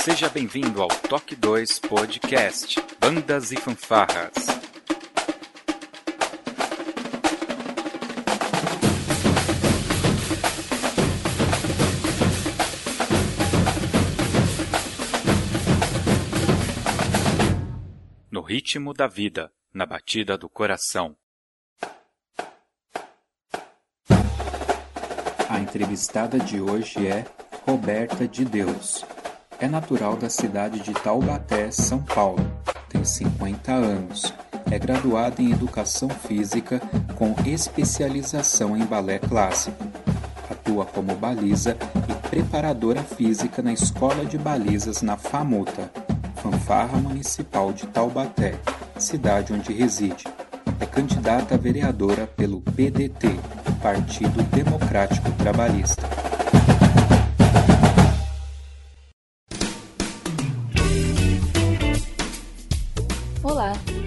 Seja bem-vindo ao Toque 2 Podcast Bandas e Fanfarras. No ritmo da vida, na batida do coração. A entrevistada de hoje é Roberta de Deus. É natural da cidade de Taubaté, São Paulo. Tem 50 anos. É graduada em Educação Física com especialização em balé clássico. Atua como baliza e preparadora física na Escola de Balizas na FAMUTA, Fanfarra Municipal de Taubaté, cidade onde reside. É candidata a vereadora pelo PDT, Partido Democrático Trabalhista.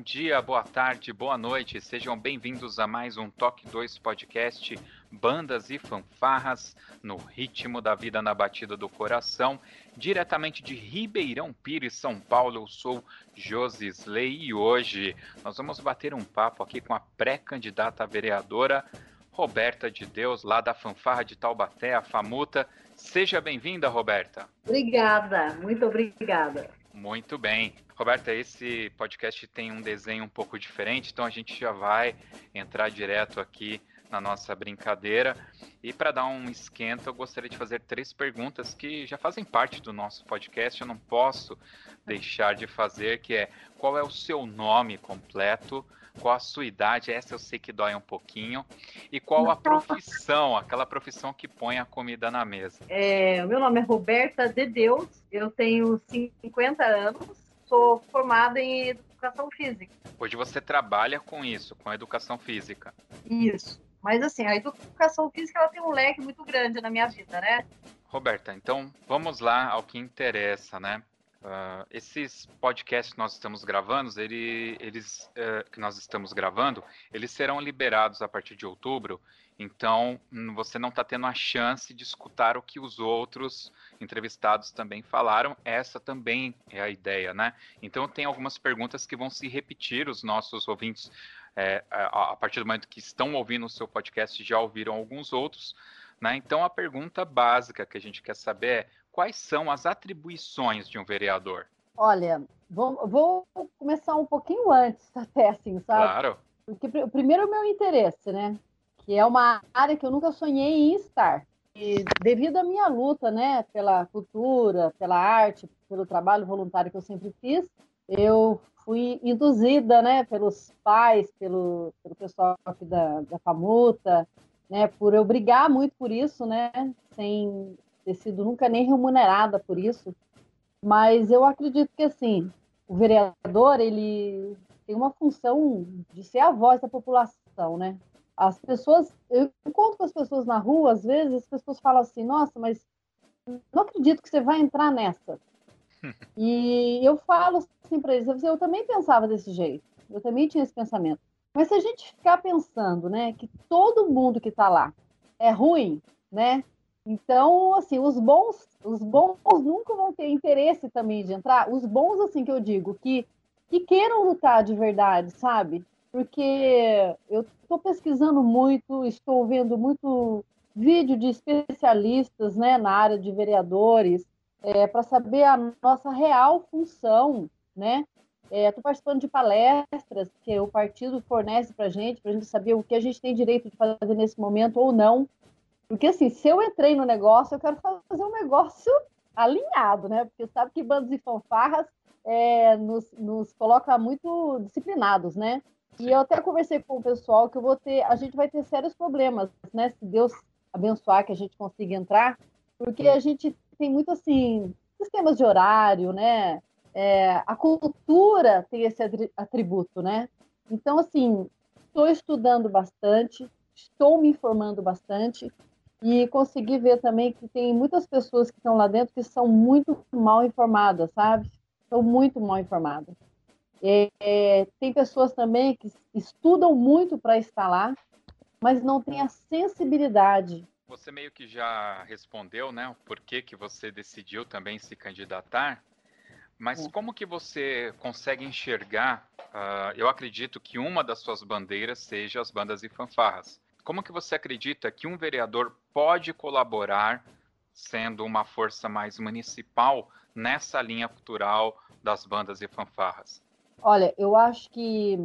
Bom dia, boa tarde, boa noite. Sejam bem-vindos a mais um Toque 2 podcast Bandas e Fanfarras no ritmo da vida na batida do coração. Diretamente de Ribeirão Pires, São Paulo, eu sou Josisley e hoje nós vamos bater um papo aqui com a pré-candidata vereadora Roberta de Deus, lá da Fanfarra de Taubaté, a Famuta. Seja bem-vinda, Roberta. Obrigada, muito obrigada. Muito bem. Roberta, esse podcast tem um desenho um pouco diferente, então a gente já vai entrar direto aqui na nossa brincadeira. E para dar um esquenta, eu gostaria de fazer três perguntas que já fazem parte do nosso podcast, eu não posso deixar de fazer, que é qual é o seu nome completo, qual a sua idade, essa eu sei que dói um pouquinho, e qual a profissão, aquela profissão que põe a comida na mesa. É, o meu nome é Roberta de Deus, eu tenho 50 anos, sou formada em educação física. Hoje você trabalha com isso, com a educação física. Isso. Mas assim, a educação física ela tem um leque muito grande na minha vida, né? Roberta, então vamos lá ao que interessa, né? Uh, esses podcasts que nós estamos gravando, ele, eles uh, que nós estamos gravando, eles serão liberados a partir de outubro. Então você não está tendo a chance de escutar o que os outros entrevistados também falaram. Essa também é a ideia, né? Então tem algumas perguntas que vão se repetir. Os nossos ouvintes, é, a, a partir do momento que estão ouvindo o seu podcast, já ouviram alguns outros. Né? Então a pergunta básica que a gente quer saber é quais são as atribuições de um vereador? Olha, vou, vou começar um pouquinho antes, até assim, sabe? Claro. Porque primeiro o meu interesse, né? Que é uma área que eu nunca sonhei em estar. E devido à minha luta, né, pela cultura, pela arte, pelo trabalho voluntário que eu sempre fiz, eu fui induzida, né, pelos pais, pelo, pelo pessoal aqui da, da FAMUTA, né, por eu brigar muito por isso, né, sem ter sido nunca nem remunerada por isso, mas eu acredito que assim o vereador ele tem uma função de ser a voz da população, né? As pessoas, eu encontro com as pessoas na rua, às vezes as pessoas falam assim, nossa, mas não acredito que você vai entrar nessa. e eu falo assim para eles, eu também pensava desse jeito, eu também tinha esse pensamento. Mas se a gente ficar pensando, né, que todo mundo que está lá é ruim, né? Então, assim, os bons, os bons nunca vão ter interesse também de entrar. Os bons, assim, que eu digo, que, que queiram lutar de verdade, sabe? Porque eu estou pesquisando muito, estou vendo muito vídeo de especialistas, né, na área de vereadores, é, para saber a nossa real função, né? Estou é, participando de palestras que o partido fornece para a gente, para a gente saber o que a gente tem direito de fazer nesse momento ou não. Porque, assim, se eu entrei no negócio, eu quero fazer um negócio alinhado, né? Porque sabe que bandas e fanfarras é, nos, nos coloca muito disciplinados, né? E eu até conversei com o pessoal que eu vou ter, a gente vai ter sérios problemas, né? Se Deus abençoar que a gente consiga entrar, porque a gente tem muito assim sistemas de horário, né? É, a cultura tem esse atributo, né? Então, assim, estou estudando bastante, estou me informando bastante e consegui ver também que tem muitas pessoas que estão lá dentro que são muito mal informadas, sabe? São muito mal informadas. É, tem pessoas também que estudam muito para lá, mas não têm a sensibilidade. Você meio que já respondeu, né? Por que, que você decidiu também se candidatar? Mas é. como que você consegue enxergar? Uh, eu acredito que uma das suas bandeiras seja as bandas e fanfarras. Como que você acredita que um vereador pode colaborar, sendo uma força mais municipal, nessa linha cultural das bandas e fanfarras? Olha, eu acho que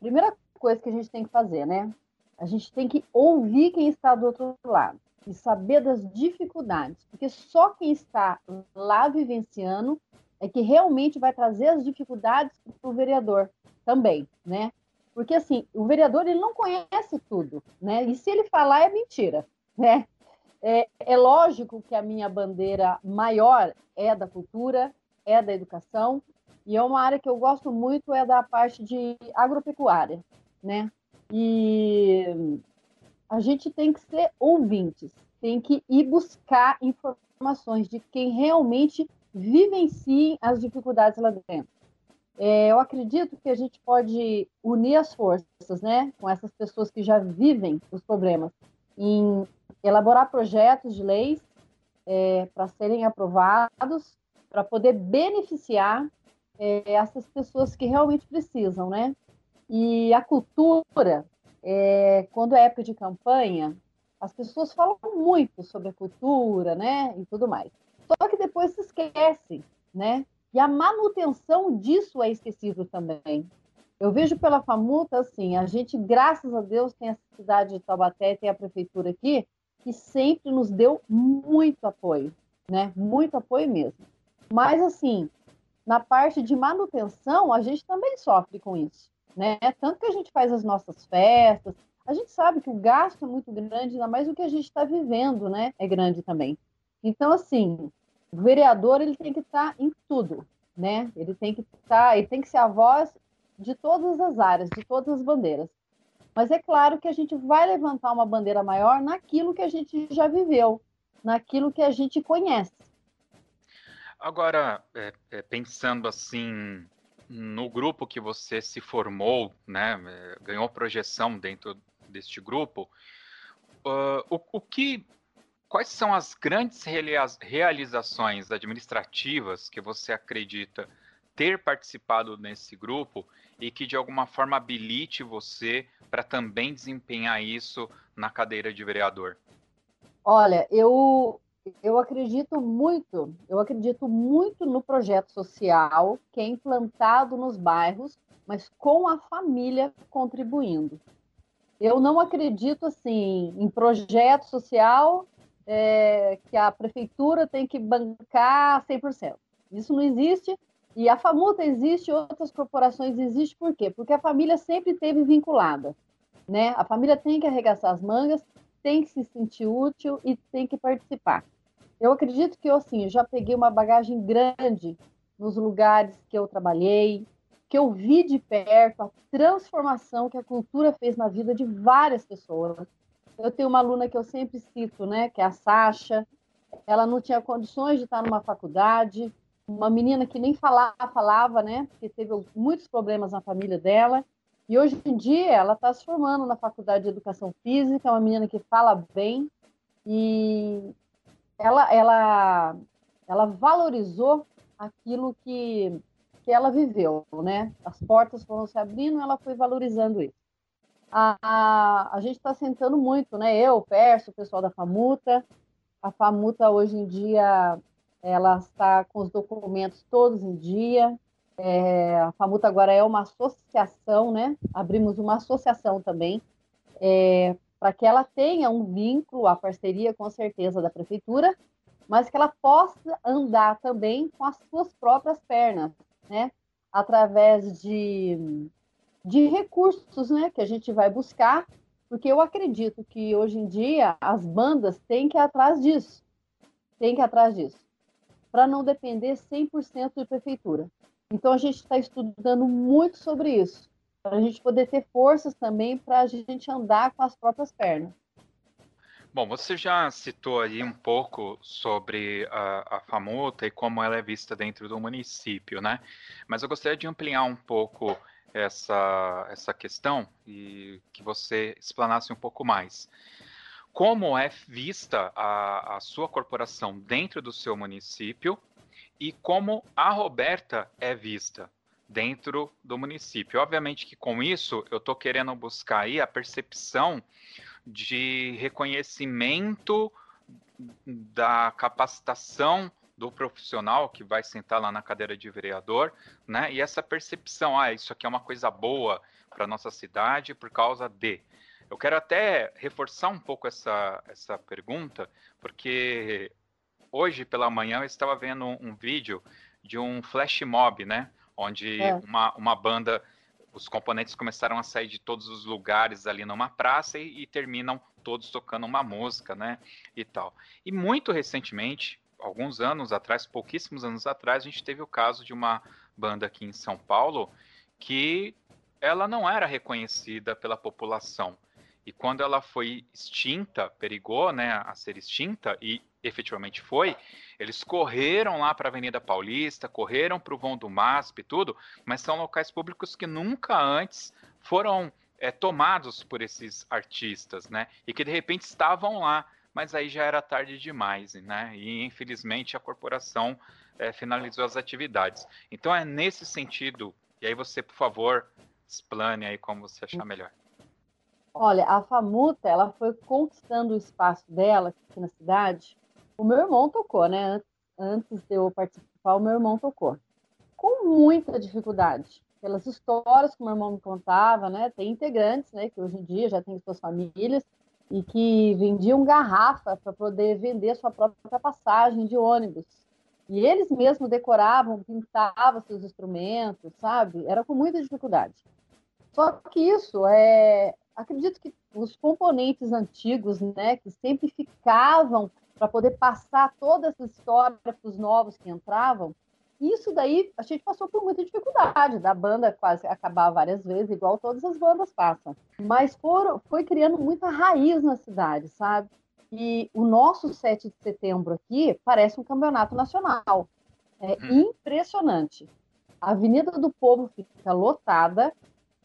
primeira coisa que a gente tem que fazer, né? A gente tem que ouvir quem está do outro lado e saber das dificuldades, porque só quem está lá vivenciando é que realmente vai trazer as dificuldades para o vereador também, né? Porque assim, o vereador ele não conhece tudo, né? E se ele falar é mentira, né? É, é lógico que a minha bandeira maior é da cultura, é da educação, e é uma área que eu gosto muito é da parte de agropecuária, né? E a gente tem que ser ouvintes, tem que ir buscar informações de quem realmente vivenciem as dificuldades lá dentro. É, eu acredito que a gente pode unir as forças, né, com essas pessoas que já vivem os problemas, em elaborar projetos de leis é, para serem aprovados, para poder beneficiar é, essas pessoas que realmente precisam, né? E a cultura, é, quando é época de campanha, as pessoas falam muito sobre a cultura, né, e tudo mais. Só que depois se esquece, né? E a manutenção disso é esquecido também. Eu vejo pela Famuta, assim, a gente, graças a Deus, tem a cidade de Taubaté, tem a prefeitura aqui, que sempre nos deu muito apoio, né? Muito apoio mesmo. Mas, assim, na parte de manutenção, a gente também sofre com isso, né? Tanto que a gente faz as nossas festas, a gente sabe que o gasto é muito grande, ainda mais o que a gente está vivendo, né? É grande também. Então, assim, o vereador ele tem que estar em tudo, né? Ele tem que estar, ele tem que ser a voz de todas as áreas, de todas as bandeiras. Mas é claro que a gente vai levantar uma bandeira maior naquilo que a gente já viveu, naquilo que a gente conhece. Agora, é, é, pensando assim no grupo que você se formou, né, é, ganhou projeção dentro deste grupo, uh, o, o que quais são as grandes realizações administrativas que você acredita ter participado nesse grupo e que de alguma forma habilite você para também desempenhar isso na cadeira de vereador? Olha, eu eu acredito muito, eu acredito muito no projeto social que é implantado nos bairros, mas com a família contribuindo. Eu não acredito assim em projeto social é, que a prefeitura tem que bancar 100%. Isso não existe. E a FAMUTA existe, outras corporações existem, por quê? Porque a família sempre esteve vinculada. Né? A família tem que arregaçar as mangas, tem que se sentir útil e tem que participar. Eu acredito que eu, assim, já peguei uma bagagem grande nos lugares que eu trabalhei, que eu vi de perto a transformação que a cultura fez na vida de várias pessoas. Eu tenho uma aluna que eu sempre cito, né, que é a Sasha. Ela não tinha condições de estar numa faculdade, uma menina que nem falava, falava, né, porque teve muitos problemas na família dela. E hoje em dia ela está se formando na faculdade de educação física, é uma menina que fala bem e ela, ela, ela valorizou aquilo que, que ela viveu, né? As portas foram se abrindo, ela foi valorizando isso a, a, a gente está sentando muito, né? Eu, o Perso, o pessoal da Famuta. A Famuta hoje em dia ela está com os documentos todos em dia. É, a FAMUTA agora é uma associação, né? Abrimos uma associação também, é, para que ela tenha um vínculo, a parceria com certeza da prefeitura, mas que ela possa andar também com as suas próprias pernas, né? Através de, de recursos, né? Que a gente vai buscar, porque eu acredito que hoje em dia as bandas têm que ir atrás disso, têm que ir atrás disso, para não depender 100% de prefeitura. Então a gente está estudando muito sobre isso, para a gente poder ter forças também para a gente andar com as próprias pernas. Bom, você já citou aí um pouco sobre a, a FAMUTA e como ela é vista dentro do município, né? Mas eu gostaria de ampliar um pouco essa, essa questão e que você explanasse um pouco mais. Como é vista a, a sua corporação dentro do seu município e como a Roberta é vista dentro do município? Obviamente que com isso eu estou querendo buscar aí a percepção de reconhecimento da capacitação do profissional que vai sentar lá na cadeira de vereador, né? E essa percepção, ah, isso aqui é uma coisa boa para nossa cidade por causa de. Eu quero até reforçar um pouco essa, essa pergunta, porque hoje pela manhã eu estava vendo um, um vídeo de um flash mob, né? Onde é. uma, uma banda os componentes começaram a sair de todos os lugares ali numa praça e, e, terminam todos tocando uma música, né? E tal. E muito recentemente, alguns anos atrás, pouquíssimos anos atrás, a gente teve o caso de uma banda aqui em São Paulo que ela não era reconhecida pela população. E quando ela foi extinta, perigou né, a ser extinta, e efetivamente foi, eles correram lá para a Avenida Paulista, correram para o vão do MASP e tudo, mas são locais públicos que nunca antes foram é, tomados por esses artistas, né? E que de repente estavam lá, mas aí já era tarde demais, né? E infelizmente a corporação é, finalizou as atividades. Então é nesse sentido, e aí você, por favor, explane aí como você achar melhor. Olha, a Famuta, ela foi conquistando o espaço dela aqui na cidade o meu irmão tocou, né? Antes de eu participar, o meu irmão tocou. Com muita dificuldade. Pelas histórias que o meu irmão me contava, né? Tem integrantes, né? Que hoje em dia já têm suas famílias e que vendiam garrafa para poder vender sua própria passagem de ônibus. E eles mesmos decoravam, pintavam seus instrumentos, sabe? Era com muita dificuldade. Só que isso é, acredito que os componentes antigos, né, que sempre ficavam para poder passar toda essa história para os novos que entravam. Isso daí a gente passou por muita dificuldade, da banda quase acabar várias vezes, igual todas as bandas passam. Mas for, foi criando muita raiz na cidade, sabe? E o nosso 7 de setembro aqui parece um campeonato nacional. É hum. impressionante. A Avenida do Povo fica lotada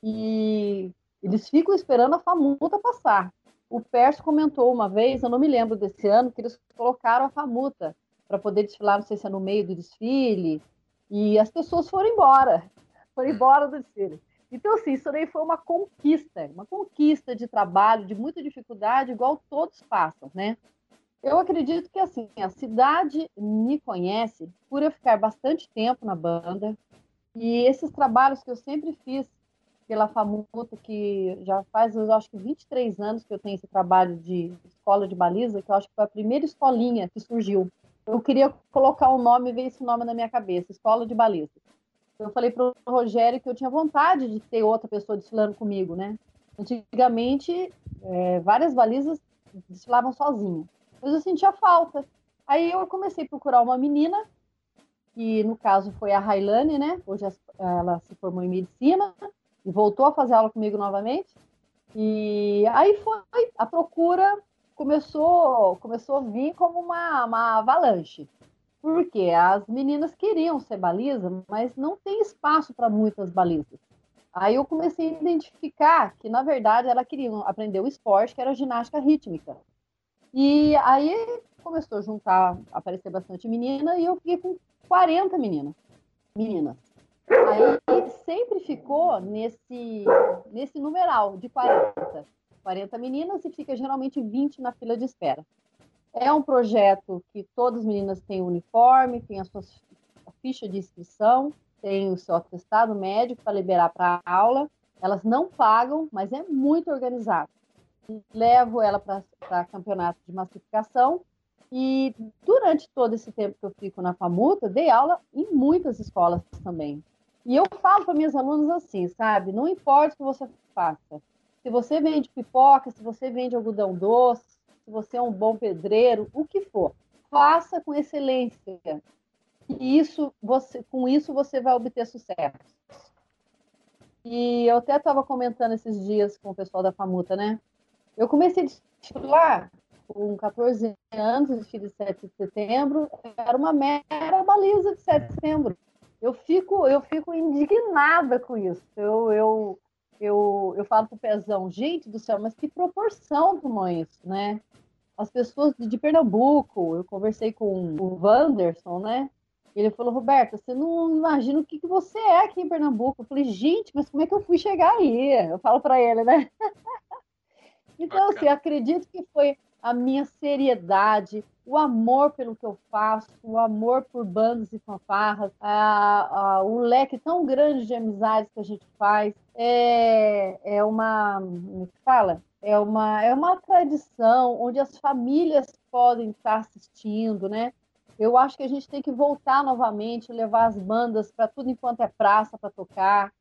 e eles ficam esperando a famuta passar. O Perso comentou uma vez, eu não me lembro desse ano, que eles colocaram a famuta para poder desfilar, não sei se é no meio do desfile, e as pessoas foram embora, foram embora do desfile. Então, assim, isso daí foi uma conquista, uma conquista de trabalho, de muita dificuldade, igual todos passam, né? Eu acredito que, assim, a cidade me conhece por eu ficar bastante tempo na banda, e esses trabalhos que eu sempre fiz pela FAMUTA, que já faz, eu acho que 23 anos que eu tenho esse trabalho de escola de baliza, que eu acho que foi a primeira escolinha que surgiu. Eu queria colocar um nome ver esse nome na minha cabeça, escola de baliza. Eu falei para o Rogério que eu tinha vontade de ter outra pessoa desfilando comigo, né? Antigamente, é, várias balizas desfilavam sozinha, mas eu sentia falta. Aí eu comecei a procurar uma menina, que no caso foi a Railane, né? Hoje ela se formou em medicina, e voltou a fazer aula comigo novamente. E aí foi a procura começou começou a vir como uma, uma avalanche. Porque as meninas queriam ser baliza, mas não tem espaço para muitas balizas. Aí eu comecei a identificar que, na verdade, ela queria aprender o esporte, que era ginástica rítmica. E aí começou a juntar, aparecer bastante menina, e eu fiquei com 40 meninas. Meninas. Aí sempre ficou nesse, nesse numeral de 40. 40 meninas e fica geralmente 20 na fila de espera. É um projeto que todas as meninas têm uniforme, têm a sua ficha de inscrição, têm o seu atestado médico para liberar para aula. Elas não pagam, mas é muito organizado. Levo ela para campeonato de massificação e durante todo esse tempo que eu fico na FAMUTA, dei aula em muitas escolas também. E eu falo para minhas alunas assim, sabe? Não importa o que você faça. Se você vende pipoca, se você vende algodão doce, se você é um bom pedreiro, o que for, faça com excelência. E isso, você, com isso você vai obter sucesso. E eu até estava comentando esses dias com o pessoal da Famuta, né? Eu comecei a desfilar com 14 anos, de 7 de setembro, era uma mera baliza de 7 de setembro. Eu fico, eu fico indignada com isso. Eu, eu, eu, eu falo pro Pezão, gente do céu, mas que proporção tomou isso, né? As pessoas de, Pernambuco, eu conversei com o Wanderson, né? Ele falou, Roberta, você não imagina o que, que você é aqui em Pernambuco. Eu falei, gente, mas como é que eu fui chegar aí? Eu falo para ele, né? então, assim, acredito que foi a minha seriedade, o amor pelo que eu faço, o amor por bandas e fanfarras, a, a, o leque tão grande de amizades que a gente faz. É, é uma. É fala? É uma, é uma tradição onde as famílias podem estar assistindo, né? Eu acho que a gente tem que voltar novamente, levar as bandas para tudo enquanto é praça para tocar,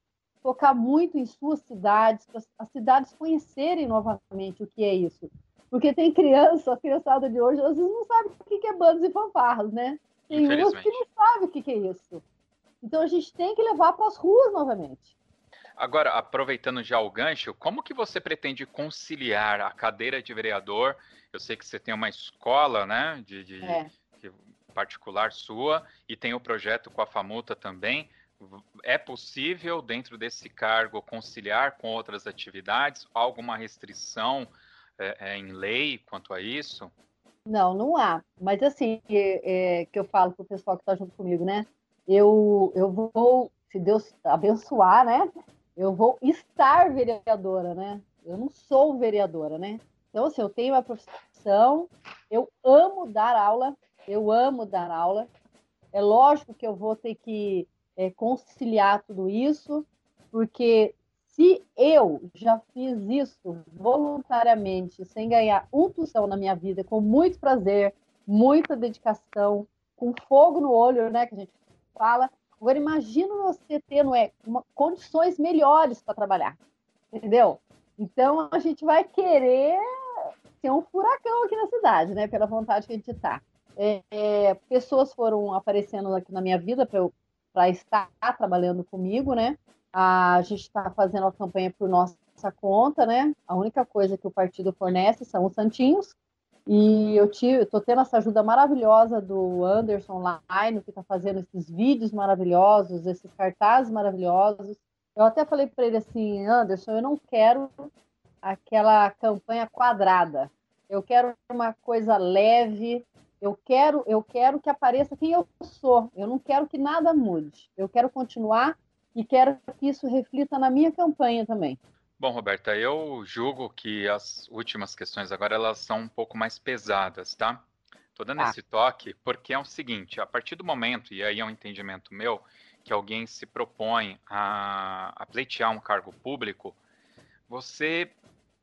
tocar muito em suas cidades, para as cidades conhecerem novamente o que é isso. Porque tem criança, a criançada de hoje, às vezes não sabe o que é bandas e fanfarras, né? Tem umas que não sabem o que é isso. Então a gente tem que levar para as ruas novamente. Agora, aproveitando já o gancho, como que você pretende conciliar a cadeira de vereador? Eu sei que você tem uma escola, né, de, de, é. de particular sua e tem o projeto com a Famuta também. É possível, dentro desse cargo, conciliar com outras atividades? Alguma restrição é, é, em lei quanto a isso? Não, não há. Mas assim, é, é que eu falo para o pessoal que está junto comigo, né? Eu, eu vou, se Deus abençoar, né? Eu vou estar vereadora, né? Eu não sou vereadora, né? Então, assim, eu tenho uma profissão, eu amo dar aula, eu amo dar aula. É lógico que eu vou ter que é, conciliar tudo isso, porque se eu já fiz isso voluntariamente, sem ganhar um tostão na minha vida, com muito prazer, muita dedicação, com fogo no olho, né, que a gente fala. Agora imagina você tendo é, uma, condições melhores para trabalhar, entendeu? Então a gente vai querer ser um furacão aqui na cidade, né? Pela vontade que a gente está. É, é, pessoas foram aparecendo aqui na minha vida para estar trabalhando comigo, né? A gente está fazendo a campanha por nossa conta, né? A única coisa que o partido fornece são os santinhos. E eu estou tendo essa ajuda maravilhosa do Anderson Line, que está fazendo esses vídeos maravilhosos, esses cartazes maravilhosos. Eu até falei para ele assim, Anderson, eu não quero aquela campanha quadrada. Eu quero uma coisa leve. Eu quero, eu quero que apareça quem eu sou. Eu não quero que nada mude. Eu quero continuar e quero que isso reflita na minha campanha também. Bom, Roberta, eu julgo que as últimas questões agora elas são um pouco mais pesadas, tá? Tô dando ah. esse toque porque é o seguinte, a partir do momento, e aí é um entendimento meu, que alguém se propõe a, a pleitear um cargo público, você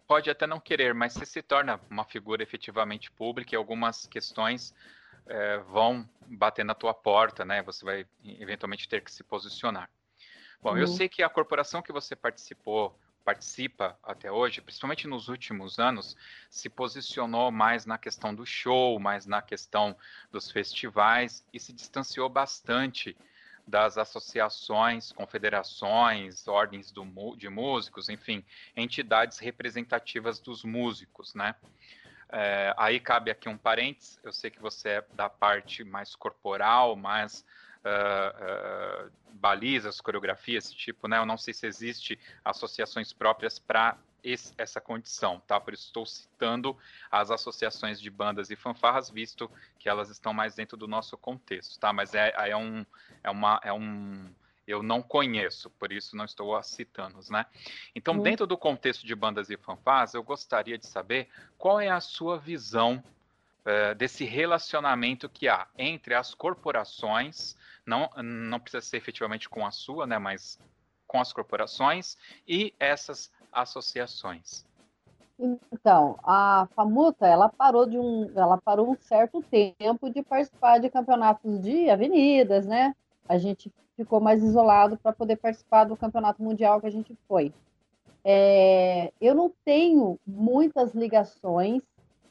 pode até não querer, mas você se torna uma figura efetivamente pública e algumas questões é, vão bater na tua porta, né? Você vai eventualmente ter que se posicionar. Bom, uhum. eu sei que a corporação que você participou, participa até hoje, principalmente nos últimos anos, se posicionou mais na questão do show, mais na questão dos festivais e se distanciou bastante das associações, confederações, ordens do, de músicos, enfim, entidades representativas dos músicos, né? É, aí cabe aqui um parênteses, eu sei que você é da parte mais corporal, mais uh, uh, balizas, coreografias, esse tipo, né? Eu não sei se existe associações próprias para essa condição, tá? Por isso estou citando as associações de bandas e fanfarras, visto que elas estão mais dentro do nosso contexto, tá? Mas é, é um, é uma, é um, eu não conheço, por isso não estou a citando, né? Então, uhum. dentro do contexto de bandas e fanfarras, eu gostaria de saber qual é a sua visão uh, desse relacionamento que há entre as corporações, não, não precisa ser efetivamente com a sua, né, mas com as corporações e essas associações. Então, a Famuta, ela parou de um, ela parou um certo tempo de participar de campeonatos de avenidas, né? A gente ficou mais isolado para poder participar do campeonato mundial que a gente foi. É, eu não tenho muitas ligações,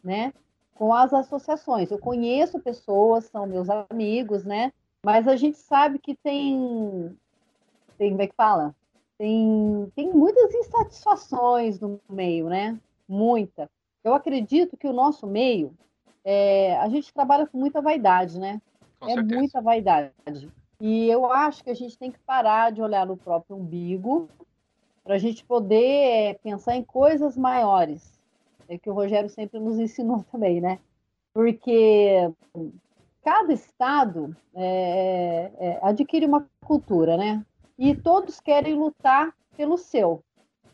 né, com as associações. Eu conheço pessoas, são meus amigos, né? Mas a gente sabe que tem, tem como é que fala? Tem, tem muitas insatisfações no meio, né? muita. Eu acredito que o nosso meio, é, a gente trabalha com muita vaidade, né? Com é certeza. muita vaidade. E eu acho que a gente tem que parar de olhar no próprio umbigo para a gente poder é, pensar em coisas maiores. É que o Rogério sempre nos ensinou também, né? Porque cada estado é, é, adquire uma cultura, né? E todos querem lutar pelo seu,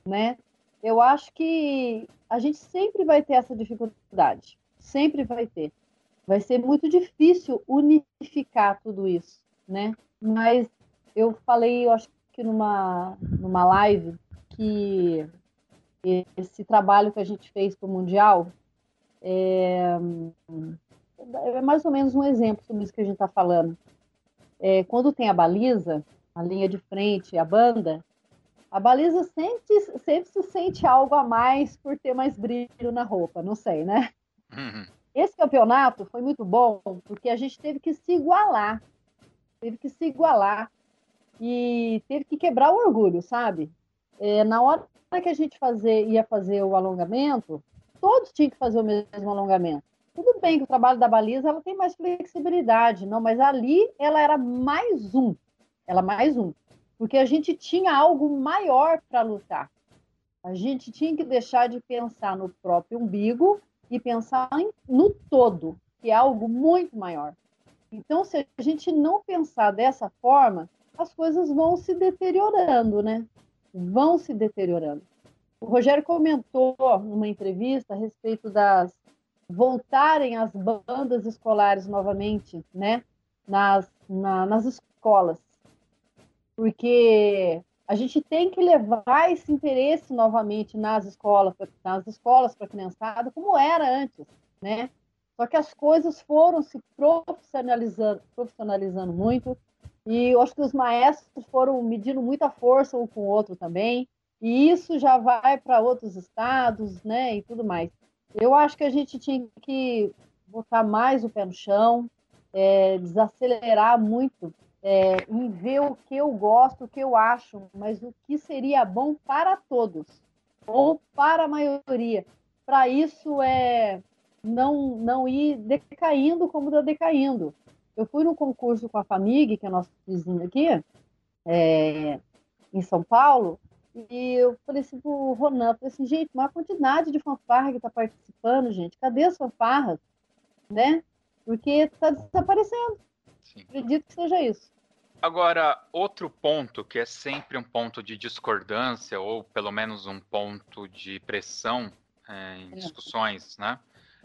né? Eu acho que a gente sempre vai ter essa dificuldade, sempre vai ter. Vai ser muito difícil unificar tudo isso, né? Mas eu falei, eu acho que numa, numa live, que esse trabalho que a gente fez para o Mundial é, é, mais ou menos um exemplo sobre isso que a gente está falando. É, quando tem a baliza, a linha de frente, a banda, a baliza sempre, sempre se sente algo a mais por ter mais brilho na roupa, não sei, né? Uhum. Esse campeonato foi muito bom porque a gente teve que se igualar, teve que se igualar e teve que quebrar o orgulho, sabe? É, na hora que a gente fazer, ia fazer o alongamento, todos tinham que fazer o mesmo alongamento. Tudo bem que o trabalho da baliza ela tem mais flexibilidade, não, mas ali ela era mais um, ela mais um porque a gente tinha algo maior para lutar. A gente tinha que deixar de pensar no próprio umbigo e pensar em, no todo, que é algo muito maior. Então, se a gente não pensar dessa forma, as coisas vão se deteriorando, né? Vão se deteriorando. O Rogério comentou numa entrevista a respeito das voltarem as bandas escolares novamente, né? Nas, na, nas escolas porque a gente tem que levar esse interesse novamente nas escolas, nas escolas para a criançada, como era antes, né? Só que as coisas foram se profissionalizando, profissionalizando muito, e eu acho que os maestros foram medindo muita força um com o outro também, e isso já vai para outros estados, né, e tudo mais. Eu acho que a gente tinha que botar mais o pé no chão, é, desacelerar muito é, em ver o que eu gosto, o que eu acho, mas o que seria bom para todos, ou para a maioria. Para isso é não, não ir decaindo como está decaindo. Eu fui num concurso com a Famig, que é nosso vizinho aqui, é, em São Paulo, e eu falei assim pro Ronan, falei assim, gente, uma quantidade de fanfarra que está participando, gente, cadê as fanfarras? Né? Porque está desaparecendo. Sim. Acredito que seja isso. Agora, outro ponto que é sempre um ponto de discordância, ou pelo menos um ponto de pressão é, em discussões, né?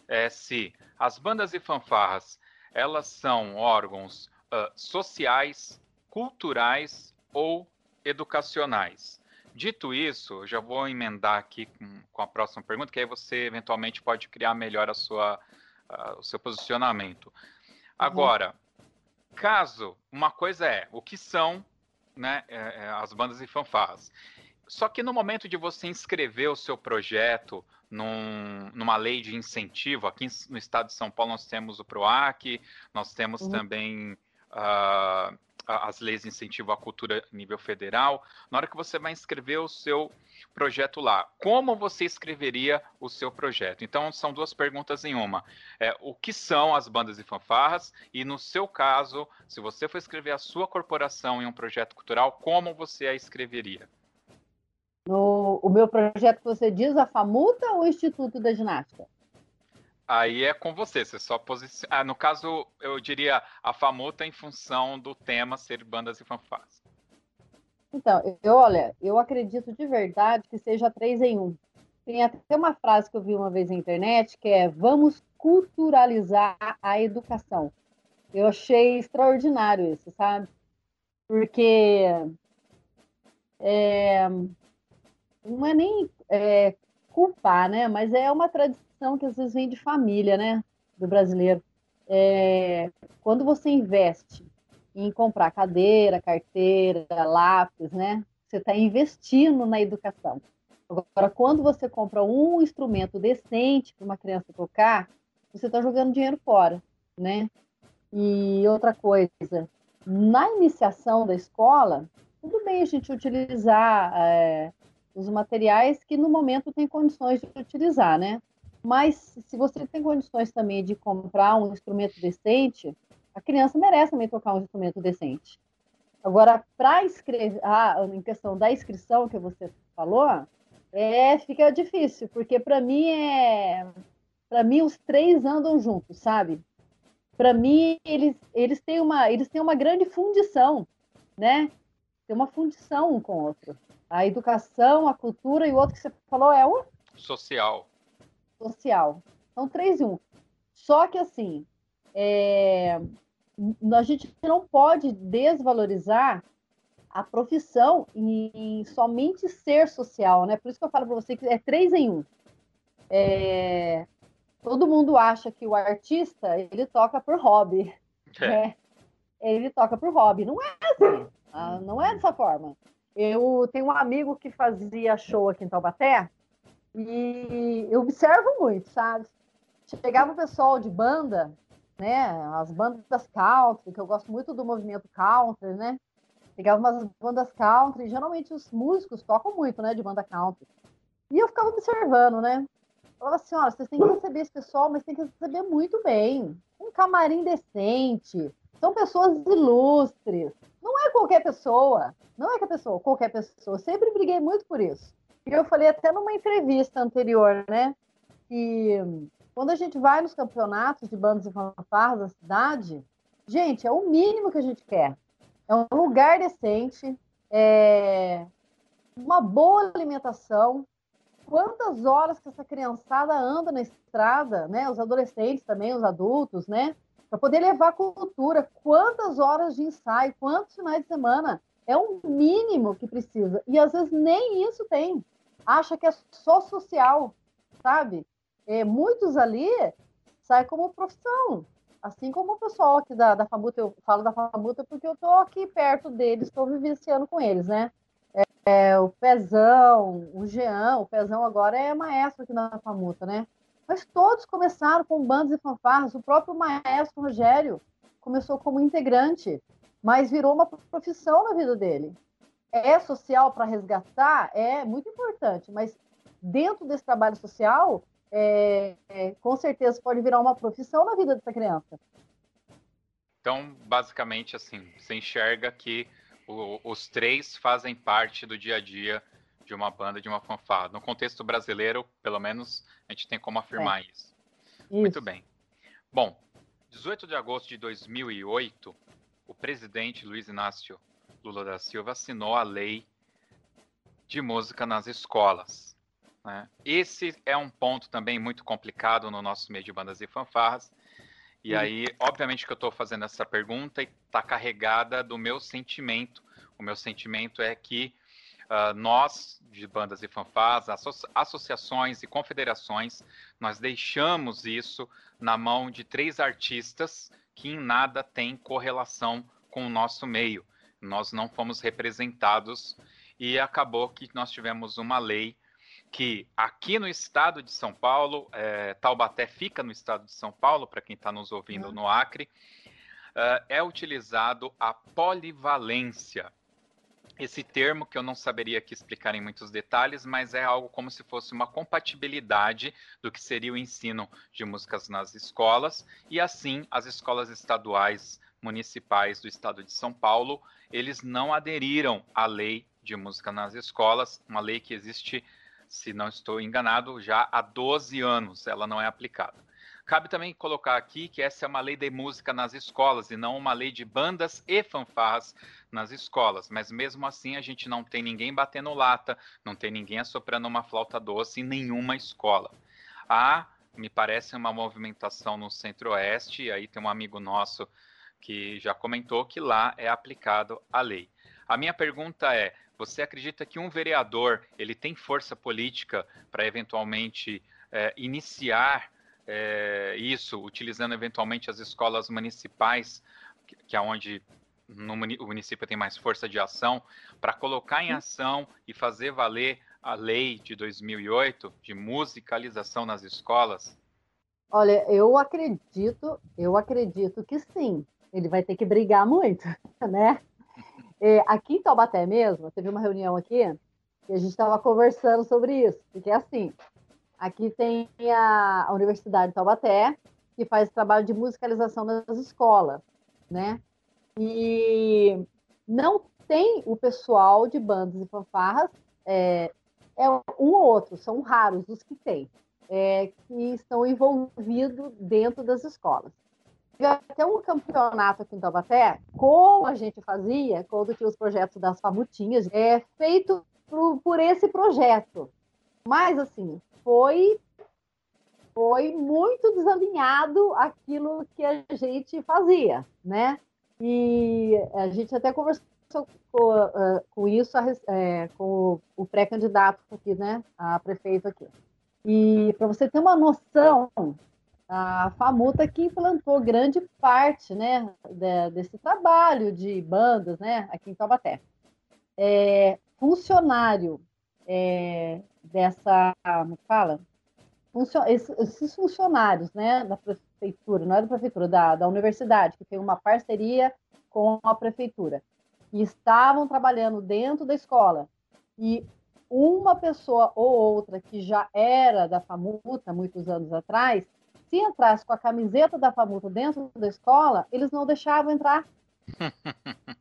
É se as bandas e fanfarras elas são órgãos uh, sociais, culturais ou educacionais. Dito isso, já vou emendar aqui com, com, a próxima pergunta, que aí você eventualmente pode criar melhor a sua, o seu posicionamento. Uhum. Agora, Caso, uma coisa é o que são né, é, é, as bandas e fanfarras. Só que no momento de você inscrever o seu projeto num, numa lei de incentivo, aqui no estado de São Paulo nós temos o PROAC, nós temos uhum. também uh, as leis de incentivo à cultura a nível federal. Na hora que você vai inscrever o seu projeto lá, como você escreveria o seu projeto? Então, são duas perguntas em uma. É, o que são as bandas e fanfarras? E, no seu caso, se você for escrever a sua corporação em um projeto cultural, como você a escreveria? No, o meu projeto você diz, a FAMUTA ou o Instituto da Ginástica? Aí é com você, você só posiciona. Ah, no caso, eu diria a FAMUTA em função do tema ser bandas e fanfarras. Então, eu, olha, eu acredito de verdade que seja três em um. tem até uma frase que eu vi uma vez na internet que é vamos culturalizar a educação. Eu achei extraordinário isso, sabe? Porque é, não é nem é, culpar, né? Mas é uma tradição que às vezes vem de família, né? Do brasileiro. É, quando você investe em comprar cadeira, carteira, lápis, né? Você está investindo na educação. Agora, quando você compra um instrumento decente para uma criança tocar, você está jogando dinheiro fora, né? E outra coisa, na iniciação da escola, tudo bem a gente utilizar é, os materiais que no momento tem condições de utilizar, né? Mas se você tem condições também de comprar um instrumento decente, a criança merece também tocar um instrumento decente. Agora, para escrever, ah, em questão da inscrição que você falou, é, fica difícil, porque para mim é, para mim os três andam juntos, sabe? Para mim eles, eles têm uma, eles têm uma grande fundição, né? Tem uma fundição um com o outro. A educação, a cultura e o outro que você falou é o social. Social. São três e um. Só que assim, é, a gente não pode desvalorizar a profissão em, em, somente ser social, né? Por isso que eu falo para você que é três em um. É, todo mundo acha que o artista ele toca por hobby, é. né? Ele toca por hobby. Não é assim. Ah, não é dessa forma. Eu tenho um amigo que fazia show aqui em Taubaté e eu observo muito, sabe? Chegava o pessoal de banda né? As bandas country, que eu gosto muito do movimento country, né? Pegava umas bandas country, geralmente os músicos tocam muito, né, de banda country. E eu ficava observando, né? Falava assim, olha, vocês têm que receber esse pessoal, mas tem que receber muito bem. Um camarim decente. São pessoas ilustres. Não é qualquer pessoa. Não é que a pessoa, qualquer pessoa. Eu sempre briguei muito por isso. Eu falei até numa entrevista anterior, né? Que quando a gente vai nos campeonatos de bandas e fanfarras da cidade, gente, é o mínimo que a gente quer. É um lugar decente, é uma boa alimentação. Quantas horas que essa criançada anda na estrada, né? Os adolescentes também, os adultos, né? Para poder levar cultura. Quantas horas de ensaio, quantos finais de semana? É o mínimo que precisa. E às vezes nem isso tem. Acha que é só social, sabe? é, muitos ali saem como profissão. Assim como o pessoal aqui da, da FAMUTA, eu falo da FAMUTA porque eu estou aqui perto deles, estou vivenciando com eles, né? É, é, o Pezão, o Jean, o Pezão agora é maestro aqui na FAMUTA, né? Mas todos começaram com bandas e fanfarras. O próprio maestro Rogério começou como integrante, mas virou uma profissão na vida dele. É social para resgatar? É muito importante, mas dentro desse trabalho social, é, é, com certeza pode virar uma profissão na vida dessa criança. Então, basicamente, assim, você enxerga que o, os três fazem parte do dia a dia de uma banda, de uma fanfarra. No contexto brasileiro, pelo menos, a gente tem como afirmar é. isso. isso. Muito bem. Bom, 18 de agosto de 2008, o presidente Luiz Inácio Lula da Silva assinou a lei de música nas escolas. Né? Esse é um ponto também muito complicado no nosso meio de bandas e fanfarras. E aí, obviamente que eu estou fazendo essa pergunta e está carregada do meu sentimento. O meu sentimento é que uh, nós, de bandas e fanfarras, asso associações e confederações, nós deixamos isso na mão de três artistas que em nada têm correlação com o nosso meio. Nós não fomos representados e acabou que nós tivemos uma lei que aqui no estado de São Paulo, é, Taubaté fica no estado de São Paulo, para quem está nos ouvindo uhum. no Acre, uh, é utilizado a polivalência. Esse termo que eu não saberia aqui explicar em muitos detalhes, mas é algo como se fosse uma compatibilidade do que seria o ensino de músicas nas escolas, e assim as escolas estaduais municipais do estado de São Paulo, eles não aderiram à lei de música nas escolas, uma lei que existe se não estou enganado, já há 12 anos ela não é aplicada. Cabe também colocar aqui que essa é uma lei de música nas escolas e não uma lei de bandas e fanfarras nas escolas. Mas mesmo assim, a gente não tem ninguém batendo lata, não tem ninguém assoprando uma flauta doce em nenhuma escola. Há, me parece, uma movimentação no Centro-Oeste, e aí tem um amigo nosso que já comentou que lá é aplicado a lei. A minha pergunta é: você acredita que um vereador ele tem força política para eventualmente é, iniciar é, isso, utilizando eventualmente as escolas municipais, que, que é onde no, o município tem mais força de ação, para colocar em ação e fazer valer a lei de 2008 de musicalização nas escolas? Olha, eu acredito, eu acredito que sim. Ele vai ter que brigar muito, né? É, aqui em Taubaté mesmo, teve uma reunião aqui e a gente estava conversando sobre isso, porque é assim, aqui tem a, a Universidade de Taubaté, que faz trabalho de musicalização nas escolas, né? E não tem o pessoal de bandas e fanfarras, é, é um ou outro, são raros os que tem, é, que estão envolvidos dentro das escolas até um campeonato aqui em Taubaté, como a gente fazia, quando tinha os projetos das famutinhas, é feito por, por esse projeto. Mas, assim, foi foi muito desalinhado aquilo que a gente fazia, né? E a gente até conversou com, uh, com isso é, com o pré-candidato aqui, né? A prefeito aqui. E para você ter uma noção a Famuta que implantou grande parte né, de, desse trabalho de bandas né, aqui em Taubaté. É, funcionário é, dessa, como fala? Funcio, esses funcionários né, da prefeitura, não é da prefeitura, da, da universidade, que tem uma parceria com a prefeitura, e estavam trabalhando dentro da escola, e uma pessoa ou outra que já era da FAMUTA muitos anos atrás, se entrasse com a camiseta da Famuta dentro da escola, eles não deixavam entrar.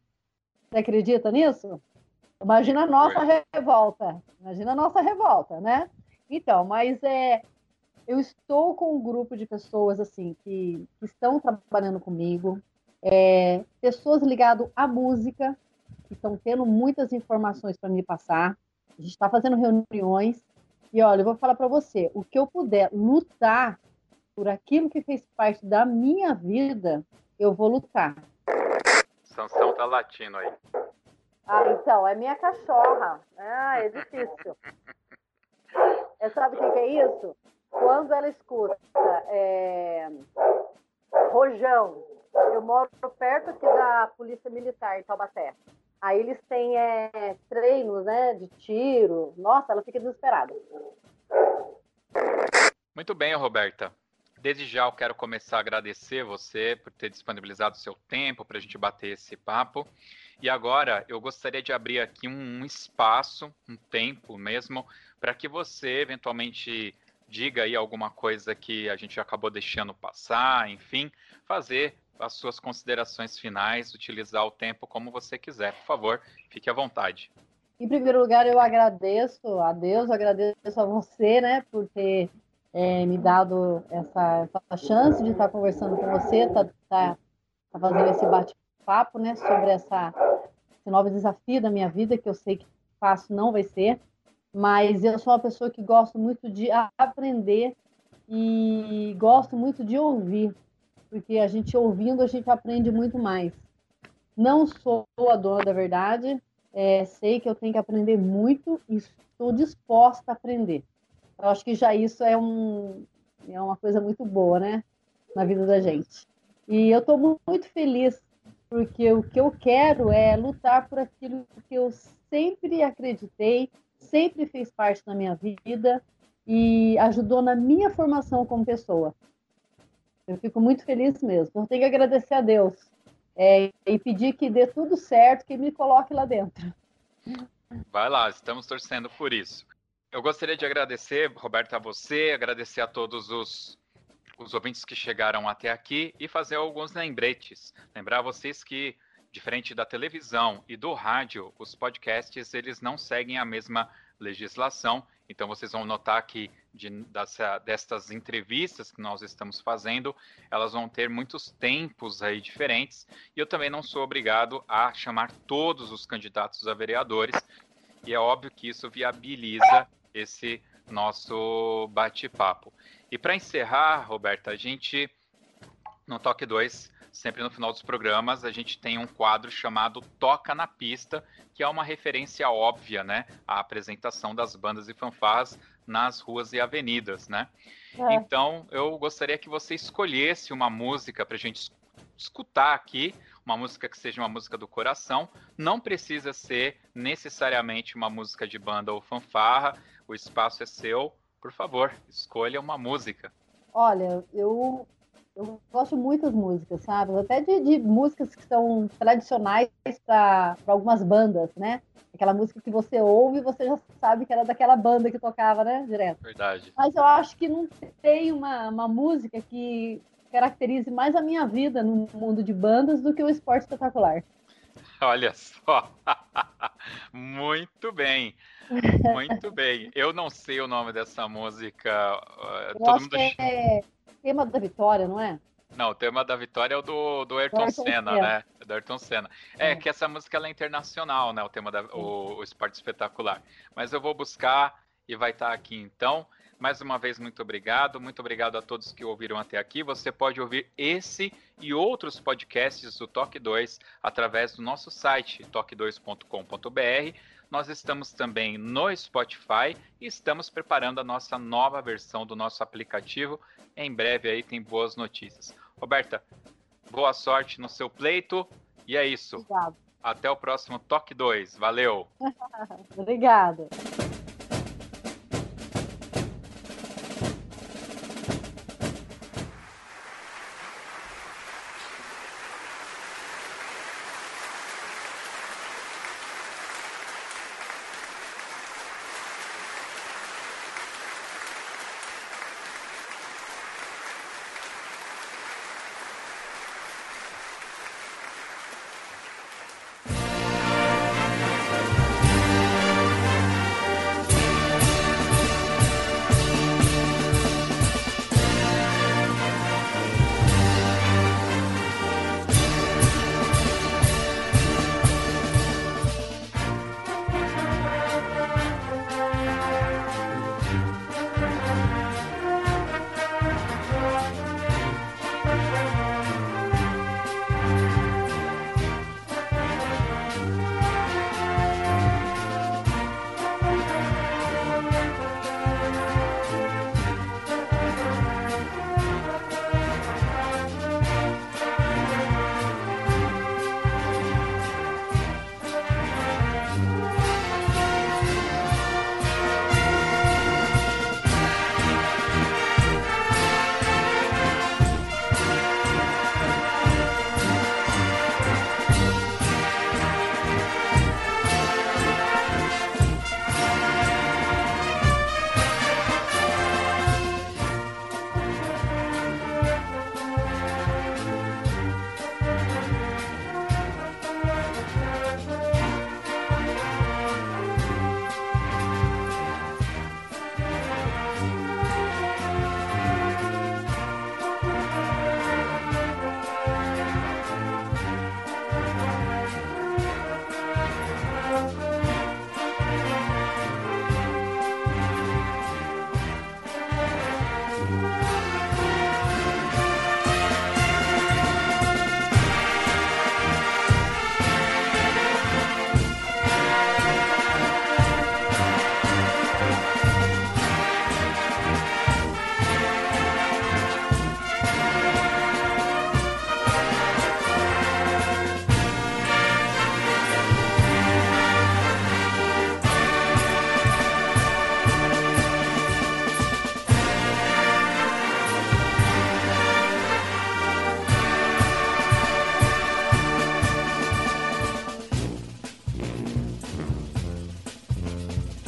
Você acredita nisso? Imagina a nossa revolta. Imagina a nossa revolta, né? Então, mas é, eu estou com um grupo de pessoas assim que, que estão trabalhando comigo, é, pessoas ligadas à música, que estão tendo muitas informações para me passar. A gente está fazendo reuniões. E olha, eu vou falar para você: o que eu puder lutar por aquilo que fez parte da minha vida, eu vou lutar. Sansão tá latindo aí. Ah, então, é minha cachorra. Ah, é difícil. É, sabe o que, que, é isso? Quando ela escuta é, rojão, eu moro perto aqui da Polícia Militar em Taubaté. Aí eles têm é, treinos né, de tiro. Nossa, ela fica desesperada. Muito bem, Roberta. Desde já eu quero começar a agradecer você por ter disponibilizado seu tempo para a gente bater esse papo. E agora eu gostaria de abrir aqui um, um espaço, um tempo mesmo, para que você eventualmente diga aí alguma coisa que a gente acabou deixando passar, enfim, fazer as suas considerações finais, utilizar o tempo como você quiser. Por favor, fique à vontade. Em primeiro lugar, eu agradeço a Deus, agradeço a você, né, por ter é, me dado essa, essa, chance de estar conversando com você, tá, tá, tá fazendo esse bate-papo, né, sobre essa, esse novo desafio da minha vida, que eu sei que fácil não vai ser, mas eu sou uma pessoa que gosto muito de aprender e gosto muito de ouvir, porque a gente ouvindo, a gente aprende muito mais. Não sou a dona da verdade, é, sei que eu tenho que aprender muito e estou disposta a aprender. Eu acho que já isso é, um, é uma coisa muito boa, né? Na vida da gente. E eu estou muito feliz, porque o que eu quero é lutar por aquilo que eu sempre acreditei, sempre fez parte da minha vida e ajudou na minha formação como pessoa. Eu fico muito feliz mesmo. Eu tenho que agradecer a Deus é, e pedir que dê tudo certo, que me coloque lá dentro. Vai lá, estamos torcendo por isso. Eu gostaria de agradecer, Roberto, a você, agradecer a todos os, os ouvintes que chegaram até aqui e fazer alguns lembretes. Lembrar vocês que, diferente da televisão e do rádio, os podcasts eles não seguem a mesma legislação Então vocês vão notar que de, dessa, destas entrevistas que nós estamos fazendo, elas vão ter muitos tempos aí diferentes. E eu também não sou obrigado a chamar todos os candidatos a vereadores. E é óbvio que isso viabiliza esse nosso bate-papo. E para encerrar, Roberta, a gente no Toque 2 sempre no final dos programas, a gente tem um quadro chamado Toca na Pista, que é uma referência óbvia, né, à apresentação das bandas e fanfarras nas ruas e avenidas, né? É. Então, eu gostaria que você escolhesse uma música para a gente escutar aqui, uma música que seja uma música do coração. Não precisa ser necessariamente uma música de banda ou fanfarra. O espaço é seu. Por favor, escolha uma música. Olha, eu eu gosto muito das músicas, sabe? Até de, de músicas que são tradicionais para algumas bandas, né? Aquela música que você ouve e você já sabe que era daquela banda que tocava, né? Direto. Verdade. Mas eu acho que não tem uma, uma música que caracterize mais a minha vida no mundo de bandas do que o esporte espetacular. Olha só. Muito bem. Muito bem. Eu não sei o nome dessa música. Eu Todo mundo... é tema da vitória, não é? Não, o tema da vitória é o do, do Ayrton, Ayrton Senna, Senna, né? Do Ayrton Senna. É, é, que essa música ela é internacional, né? O tema da o, o esporte espetacular. Mas eu vou buscar e vai estar aqui então. Mais uma vez, muito obrigado. Muito obrigado a todos que ouviram até aqui. Você pode ouvir esse e outros podcasts do Toque 2 através do nosso site, toque2.com.br. Nós estamos também no Spotify e estamos preparando a nossa nova versão do nosso aplicativo. Em breve aí tem boas notícias. Roberta, boa sorte no seu pleito. E é isso. Obrigado. Até o próximo Toque 2. Valeu. Obrigada.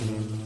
Amen.